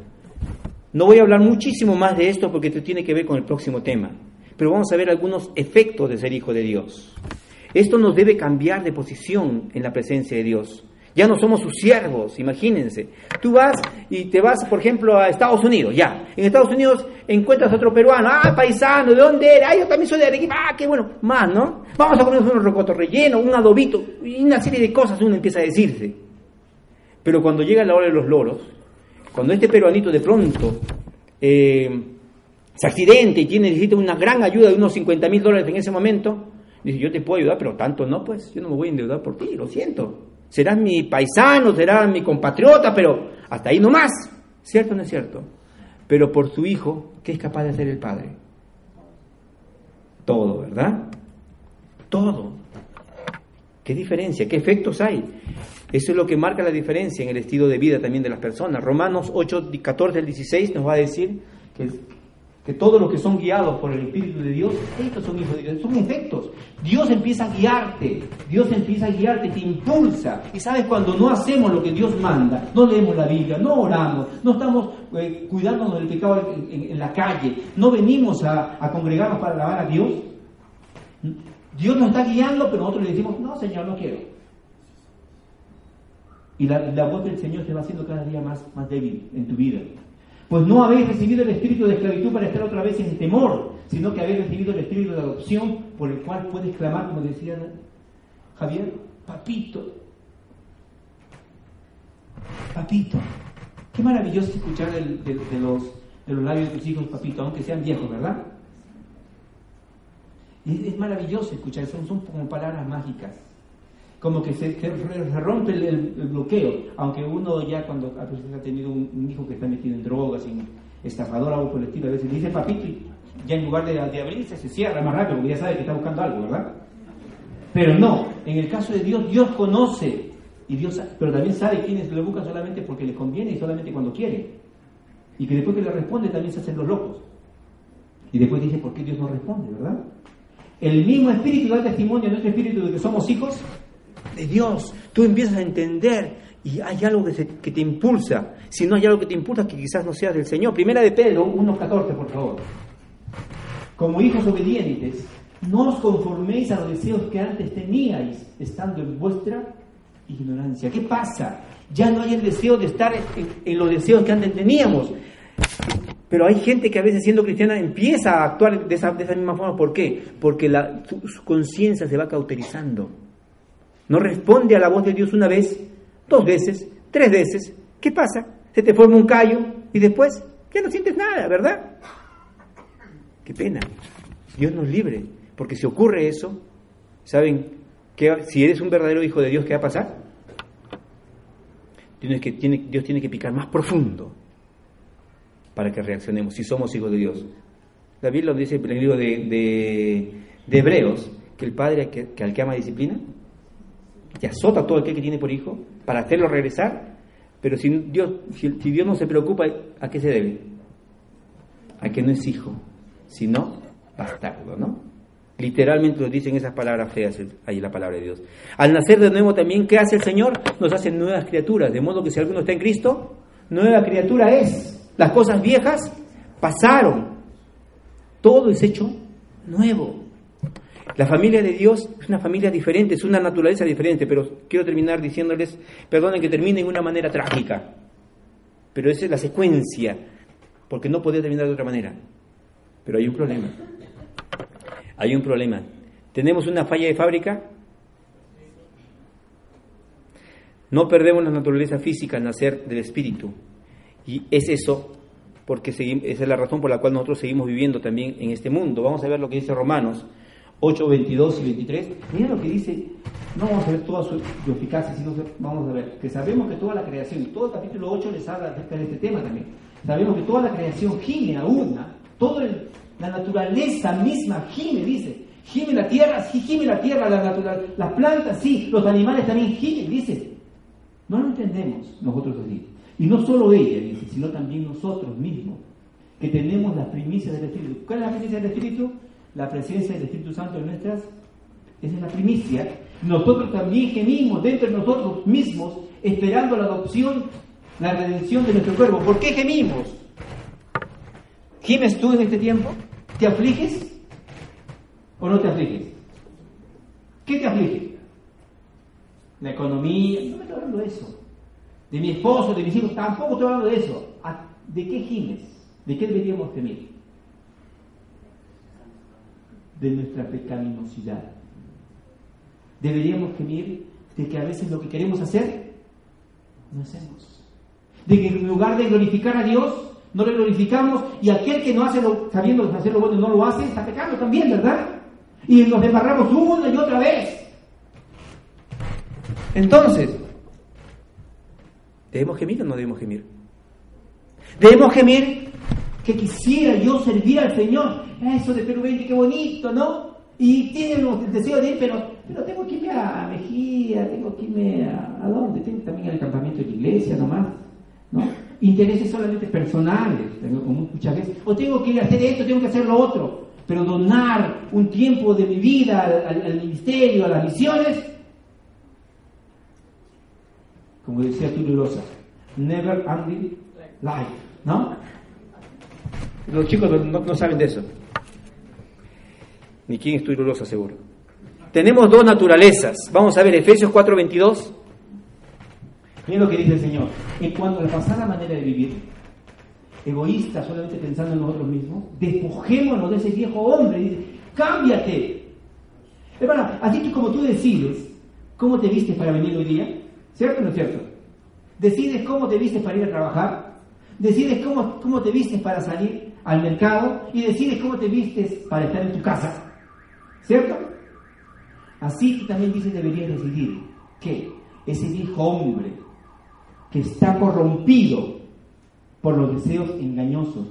No voy a hablar muchísimo más de esto porque esto tiene que ver con el próximo tema, pero vamos a ver algunos efectos de ser hijo de Dios. Esto nos debe cambiar de posición en la presencia de Dios. Ya no somos sus siervos, imagínense. Tú vas y te vas, por ejemplo, a Estados Unidos, ya. En Estados Unidos encuentras a otro peruano, ah, paisano, ¿de dónde eres? Ah, yo también soy de Arequipa, ah, qué bueno, más, ¿no? Vamos a comer unos rocotos rellenos, un adobito, y una serie de cosas uno empieza a decirse. Pero cuando llega la hora de los loros, cuando este peruanito de pronto eh, se accidente y tiene, necesita una gran ayuda de unos 50 mil dólares en ese momento, dice, yo te puedo ayudar, pero tanto no, pues yo no me voy a endeudar por ti, lo siento. Serás mi paisano, serás mi compatriota, pero hasta ahí no más. ¿Cierto o no es cierto? Pero por su hijo, ¿qué es capaz de hacer el padre? Todo, ¿verdad? Todo. ¿Qué diferencia? ¿Qué efectos hay? Eso es lo que marca la diferencia en el estilo de vida también de las personas. Romanos 8, 14 al 16 nos va a decir que que todos los que son guiados por el Espíritu de Dios, estos son hijos de Dios, son efectos. Dios empieza a guiarte, Dios empieza a guiarte, te impulsa. Y sabes, cuando no hacemos lo que Dios manda, no leemos la Biblia, no oramos, no estamos eh, cuidándonos del pecado en, la calle, no venimos a, congregarnos para alabar a Dios, Dios nos está guiando, pero nosotros le decimos, no, Señor, no quiero. Y la, la voz del Señor se va haciendo cada día más, más débil en tu vida. Pues no habéis recibido el espíritu de esclavitud para estar otra vez en temor, sino que habéis recibido el espíritu de adopción por el cual puedes clamar, como decía Javier, papito. Papito. Qué maravilloso escuchar de, los, de los labios de tus hijos, papito, aunque sean viejos, ¿verdad? Es, maravilloso escuchar, son, son como palabras mágicas como que se, rompe el, bloqueo, aunque uno ya cuando ha tenido un, hijo que está metido en drogas, en estafador, algo por a veces dice papito ya en lugar de, de, abrirse se cierra más rápido porque ya sabe que está buscando algo, ¿verdad? Pero no, en el caso de Dios, Dios conoce, y Dios, pero también sabe quiénes lo buscan solamente porque le conviene y solamente cuando quiere. Y que después que le responde también se hacen los locos. Y después dice, ¿por qué Dios no responde, verdad? El mismo espíritu da testimonio a nuestro espíritu de que somos hijos de Dios. Tú empiezas a entender y hay algo que, te impulsa. Si no hay algo que te impulsa, que quizás no sea del Señor. Primera de Pedro 1.14, por favor. Como hijos obedientes, no os conforméis a los deseos que antes teníais, estando en vuestra ignorancia. ¿Qué pasa? Ya no hay el deseo de estar en, los deseos que antes teníamos. Pero hay gente que a veces siendo cristiana empieza a actuar de esa, de misma forma. ¿Por qué? Porque la, su conciencia se va cauterizando no responde a la voz de Dios una vez, dos veces, tres veces, ¿qué pasa? Se te forma un callo y después ya no sientes nada, ¿verdad? Qué pena. Dios nos libre, porque si ocurre eso, ¿saben que si eres un verdadero hijo de Dios, qué va a pasar? Tienes que, Dios tiene que picar más profundo para que reaccionemos, si somos hijos de Dios. David lo dice en el libro de, Hebreos, que el padre que, que al que ama disciplina, y azota todo aquel que tiene por hijo para hacerlo regresar, pero si Dios, si, Dios no se preocupa, ¿a qué se debe? A que no es hijo, sino bastardo, ¿no? Literalmente nos dicen esas palabras feas ahí la palabra de Dios. Al nacer de nuevo también, ¿qué hace el Señor? Nos hace nuevas criaturas. De modo que si alguno está en Cristo, nueva criatura es. Las cosas viejas pasaron. Todo es hecho nuevo. La familia de Dios es una familia diferente, es una naturaleza diferente, pero quiero terminar diciéndoles, perdonen que termine en una manera trágica, pero esa es la secuencia, porque no podía terminar de otra manera. Pero hay un problema. Hay un problema. ¿Tenemos una falla de fábrica? No perdemos la naturaleza física al nacer del espíritu. Y es eso, porque esa es la razón por la cual nosotros seguimos viviendo también en este mundo. Vamos a ver lo que dice Romanos 8, 22 y 23. Mira lo que dice, no vamos a ver toda su, eficacia, sino vamos a ver que sabemos que toda la creación, todo el capítulo 8 les habla acerca de este tema también. Sabemos que toda la creación gime a una, toda la naturaleza misma gime, dice. Gime la tierra, sí, gime la tierra, las plantas, sí, los animales también gimen, dice. No lo entendemos nosotros así. Y no solo ella, dice, sino también nosotros mismos, que tenemos las primicias del Espíritu. ¿Cuál es la primicia del Espíritu? La presencia del Espíritu Santo en nuestras, esa es la primicia. Nosotros también gemimos dentro de nosotros mismos, esperando la adopción, la redención de nuestro cuerpo. ¿Por qué gemimos? ¿Gimes tú en este tiempo? ¿Te afliges o no te afliges? ¿Qué te aflige? La economía, no me estoy hablando de eso. De mi esposo, de mis hijos, tampoco estoy hablando de eso. ¿De qué gimes? ¿De qué deberíamos gemir? De nuestra pecaminosidad. Deberíamos gemir de que a veces lo que queremos hacer, no hacemos. De que en lugar de glorificar a Dios, no le glorificamos y aquel que no hace lo, sabiendo hacer lo bueno no lo hace, está pecando también, ¿verdad? Y nos embarramos una y otra vez. Entonces, ¿debemos gemir o no debemos gemir? Debemos gemir que quisiera yo servir al Señor. Eso de Perú 20, qué bonito, ¿no? Y tienen el deseo de ir, pero, pero tengo que irme a Mejía, tengo que irme a, ¿a dónde? Tengo también al campamento de la iglesia nomás, ¿no? Intereses solamente personales, tengo como muchas veces. O tengo que ir a hacer esto, tengo que hacer lo otro. Pero donar un tiempo de mi vida al, al ministerio, a las misiones, como decía Tulio Rosa, never ending life, ¿no? Los chicos no, saben de eso. Ni quién es Turulosa, seguro. Tenemos dos naturalezas. Vamos a ver Efesios 4:22. Miren lo que dice el Señor. En cuanto a la pasada manera de vivir, egoísta, solamente pensando en nosotros mismos, despojémonos de ese viejo hombre. Dice, cámbiate. Hermano, así que como tú decides cómo te vistes para venir hoy día, ¿cierto o no es cierto? Decides cómo te vistes para ir a trabajar, decides cómo, cómo te vistes para salir, al mercado y decides cómo te vistes para estar en tu casa. ¿Cierto? Así que también dice deberías decidir que ese viejo hombre que está corrompido por los deseos engañosos,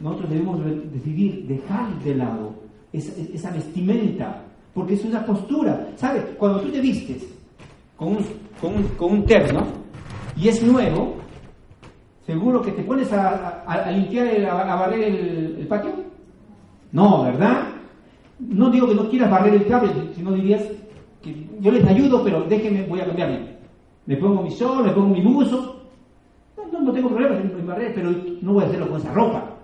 nosotros debemos decidir dejar de lado esa, vestimenta, porque es una postura. ¿Sabes? Cuando tú te vistes con un, con un, con un terno y es nuevo, ¿Seguro que te pones a, limpiar, a, barrer el, patio? No, ¿verdad? No digo que no quieras barrer el cable, sino dirías que yo les ayudo, pero déjenme, voy a cambiarme. Me pongo mi sol, me pongo mi buzo. No, no, tengo problema en barrer, pero no voy a hacerlo con esa ropa.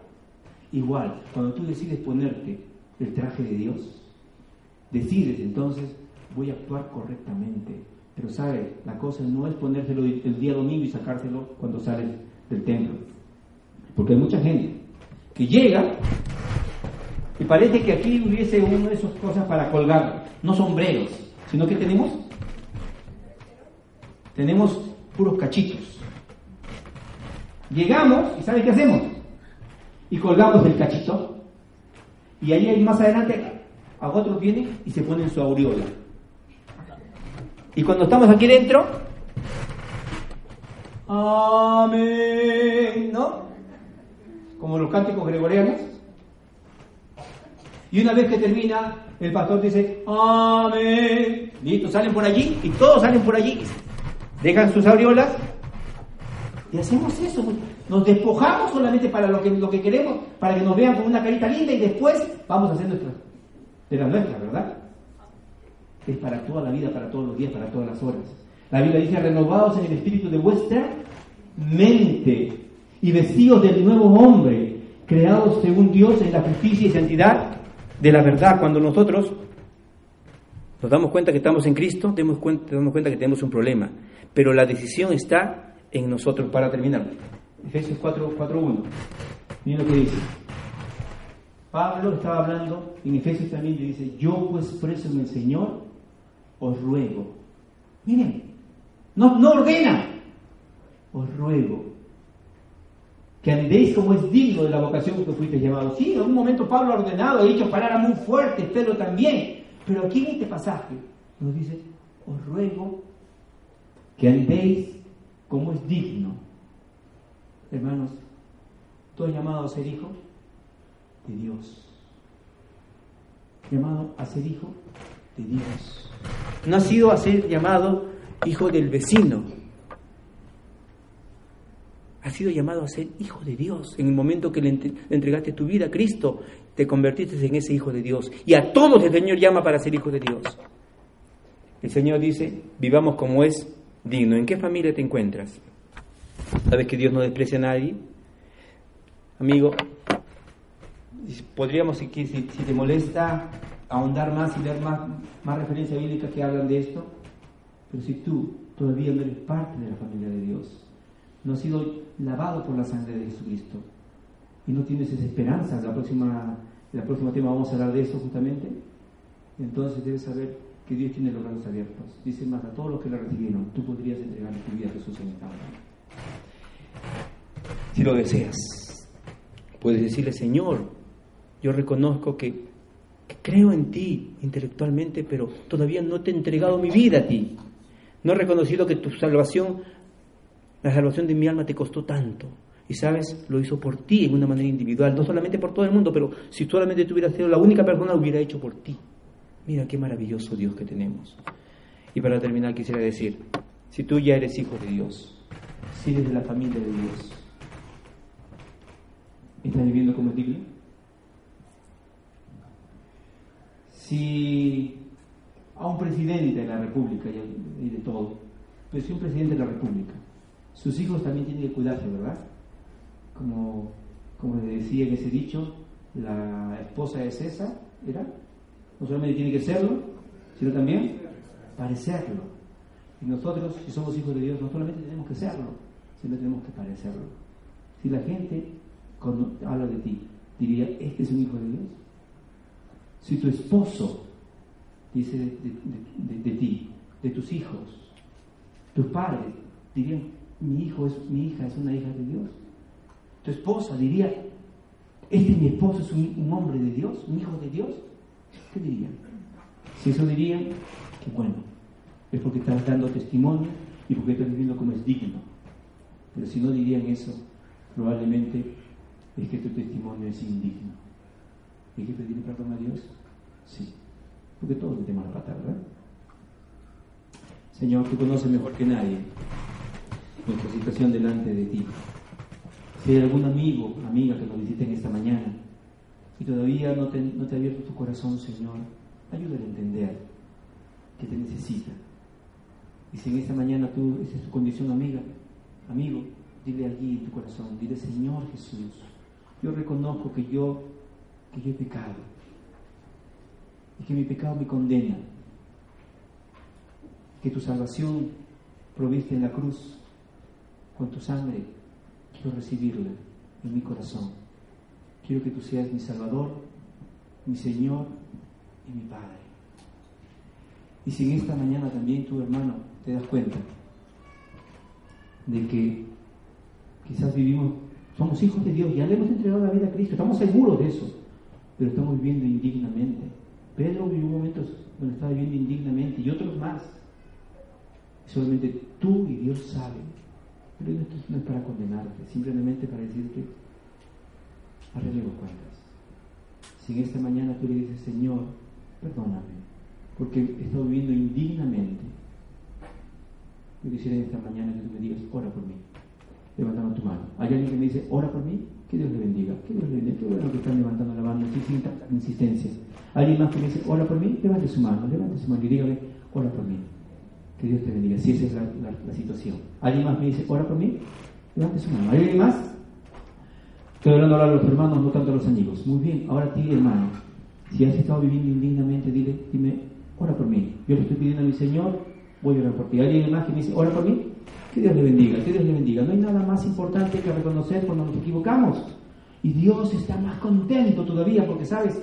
Igual, cuando tú decides ponerte el traje de Dios, decides entonces, voy a actuar correctamente. Pero sabe, la cosa no es ponérselo el día domingo y sacárselo cuando sales del templo. Porque hay mucha gente que llega y parece que aquí hubiese una de esas cosas para colgar, no sombreros, sino que tenemos tenemos puros cachitos. Llegamos y ¿sabe qué hacemos? Y colgamos el cachito. Y ahí más adelante a otros vienen y se ponen su aureola. Y cuando estamos aquí dentro, Amén, ¿no? Como los cánticos gregorianos. Y una vez que termina, el pastor dice, Amén. Listo, salen por allí y todos salen por allí. Dejan sus aureolas Y hacemos eso, nos despojamos solamente para lo que, lo que queremos, para que nos vean con una carita linda y después vamos a hacer nuestra, de la nuestra, ¿verdad? Es para toda la vida, para todos los días, para todas las horas. La Biblia dice, renovados en el espíritu de vuestra mente y vestidos del nuevo hombre, creados según Dios en la justicia y santidad de la verdad. Cuando nosotros nos damos cuenta que estamos en Cristo, damos cuenta, damos cuenta que tenemos un problema, pero la decisión está en nosotros para terminar. Efesios 4.1. Miren lo que dice. Pablo estaba hablando, en Efesios también le dice, yo pues preso en el Señor, os ruego. Miren, no, ordena, os ruego que andéis como es digno de la vocación que fuiste llamado. Sí, en un momento Pablo ha ordenado, ha dicho palabras muy fuertes, pero también. Pero aquí en este pasaje nos dice, os ruego que andéis como es digno. Hermanos, has llamado a ser hijo de Dios. Llamado a ser hijo de Dios. No ha sido a ser llamado hijo del vecino. Has sido llamado a ser hijo de Dios. En el momento que le entregaste tu vida a Cristo, te convertiste en ese hijo de Dios. Y a todos el Señor llama para ser hijo de Dios. El Señor dice, vivamos como es digno. ¿En qué familia te encuentras? ¿Sabes que Dios no desprecia a nadie? Amigo, podríamos, si, si, te molesta, ahondar más y leer más, más referencias bíblicas que hablan de esto, pero si tú todavía no eres parte de la familia de Dios, no has sido lavado por la sangre de Jesucristo y no tienes esa esperanza, la próxima, la próxima tema vamos a hablar de eso justamente, entonces debes saber que Dios tiene los brazos abiertos. Dice más, a todos los que la recibieron, tú podrías entregar tu vida a Jesús en esta hora. Si lo deseas, puedes decirle, Señor, yo reconozco que, creo en ti intelectualmente, pero todavía no te he entregado mi vida a ti. No he reconocido que tu salvación, la salvación de mi alma te costó tanto. Y sabes, lo hizo por ti en una manera individual, no solamente por todo el mundo, pero si solamente tú hubieras sido la única persona, lo hubiera hecho por ti. Mira qué maravilloso Dios que tenemos. Y para terminar quisiera decir, si tú ya eres hijo de Dios, si eres de la familia de Dios, ¿estás viviendo como digno? Si a un presidente de la República y de todo, pero si un presidente de la República, sus hijos también tienen que cuidarse, ¿verdad? Como, como le decía en ese dicho, la esposa de César, ¿era? no solamente tiene que serlo, sino también parecerlo. Y nosotros, si somos hijos de Dios, no solamente tenemos que serlo, sino tenemos que parecerlo. Si la gente cuando habla de ti diría, este es un hijo de Dios. Si tu esposo dice de, ti, de tus hijos, tus padres dirían, mi hijo es, mi hija es una hija de Dios. Tu esposa diría, este mi esposo es un hombre de Dios, un hijo de Dios. ¿Qué dirían? Si eso dirían, bueno, es porque estás dando testimonio y porque estás viviendo como es digno. Pero si no dirían eso, probablemente es que tu testimonio es indigno. ¿Hay que pedirle perdón a Dios? Sí. Porque todos tenemos la pata, ¿verdad? Señor, tú conoces mejor que nadie nuestra situación delante de ti. Si hay algún amigo, amiga que nos visite en esta mañana, y todavía no te, no ha abierto tu corazón, Señor, ayúdale a entender que te necesita. Y si en esta mañana tú, esa es tu condición amiga, amigo, dile allí en tu corazón, dile Señor Jesús, yo reconozco que yo, que yo he pecado y que mi pecado me condena, que tu salvación proviste en la cruz con tu sangre, quiero recibirla en mi corazón. Quiero que tú seas mi Salvador, mi Señor y mi Padre. Y si en esta mañana también tu hermano te das cuenta de que quizás vivimos, somos hijos de Dios, ya le hemos entregado la vida a Cristo, estamos seguros de eso, pero estamos viviendo indignamente. Pedro vivió momentos donde estaba viviendo indignamente y otros más. Solamente tú y Dios saben. Pero esto no es para condenarte, simplemente para decirte, arreglemos cuentas. Si en esta mañana tú le dices, Señor, perdóname, porque he estado viviendo indignamente, yo quisiera en esta mañana que tú me digas, ora por mí. levantando tu mano. Hay alguien que me dice, ora por mí, que Dios le bendiga, que Dios le bendiga, qué bueno que están levantando la mano, sin insistencias. Alguien más que me dice, ora por mí, levante su mano, levante su mano y dígale, ora por mí. Que Dios te bendiga, si esa es la, situación. Alguien más me dice, ora por mí, levante su mano. ¿Hay alguien más? Estoy hablando ahora a los hermanos, no tanto a los amigos. Muy bien, ahora a ti, hermano. Si has estado viviendo indignamente, dile, dime, ora por mí. Yo le estoy pidiendo a mi Señor, voy a orar por ti. ¿Alguien más que me dice, ora por mí? Que Dios le bendiga, que Dios le bendiga. No hay nada más importante que reconocer cuando nos equivocamos. Y Dios está más contento todavía porque, ¿sabes?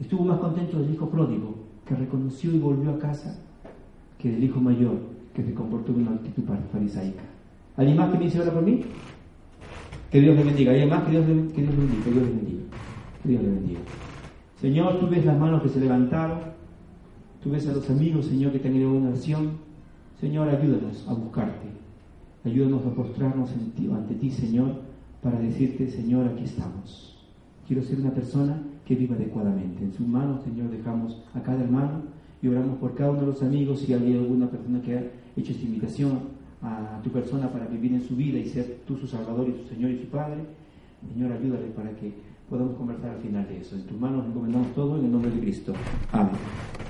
Estuvo más contento del hijo pródigo, que reconoció y volvió a casa, que del hijo mayor, que se comportó en una actitud farisaica. ¿Alguien más que me dice ahora por mí? Que Dios le bendiga. ¿Alguien más que Dios bendiga? Que Dios bendiga. Que Dios bendiga. Señor, tú ves las manos que se levantaron, tú ves a los amigos, Señor, que te una acción. Señor, ayúdanos a buscarte. Ayúdanos a postrarnos ante ti, Señor, para decirte, Señor, aquí estamos. Quiero ser una persona que viva adecuadamente. En sus manos, Señor, dejamos a cada hermano y oramos por cada uno de los amigos. Si hay alguna persona que ha hecho esta invitación a tu persona para vivir en su vida y ser tú su Salvador y su Señor y su Padre, Señor, ayúdale para que podamos conversar al final de eso. En tus manos encomendamos todo en el nombre de Cristo. Amén.